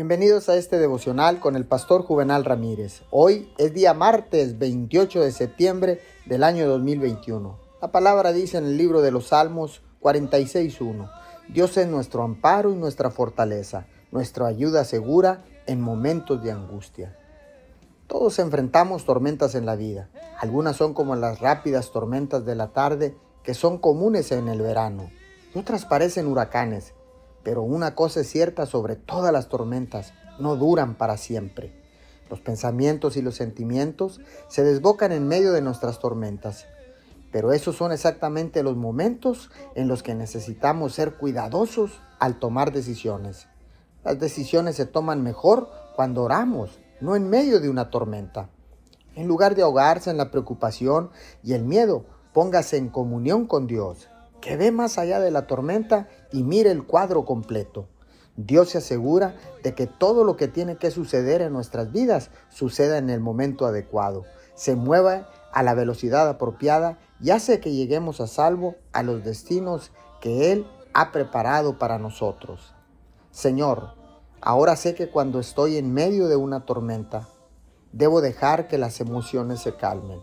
Bienvenidos a este devocional con el pastor Juvenal Ramírez. Hoy es día martes 28 de septiembre del año 2021. La palabra dice en el libro de los Salmos 46.1. Dios es nuestro amparo y nuestra fortaleza, nuestra ayuda segura en momentos de angustia. Todos enfrentamos tormentas en la vida. Algunas son como las rápidas tormentas de la tarde que son comunes en el verano. Otras parecen huracanes pero una cosa es cierta sobre todas las tormentas, no duran para siempre. Los pensamientos y los sentimientos se desbocan en medio de nuestras tormentas, pero esos son exactamente los momentos en los que necesitamos ser cuidadosos al tomar decisiones. Las decisiones se toman mejor cuando oramos, no en medio de una tormenta. En lugar de ahogarse en la preocupación y el miedo, póngase en comunión con Dios que ve más allá de la tormenta y mire el cuadro completo. Dios se asegura de que todo lo que tiene que suceder en nuestras vidas suceda en el momento adecuado, se mueva a la velocidad apropiada y hace que lleguemos a salvo a los destinos que Él ha preparado para nosotros. Señor, ahora sé que cuando estoy en medio de una tormenta, debo dejar que las emociones se calmen.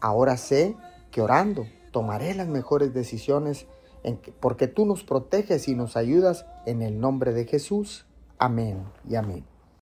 Ahora sé que orando tomaré las mejores decisiones porque tú nos proteges y nos ayudas en el nombre de Jesús. Amén y amén.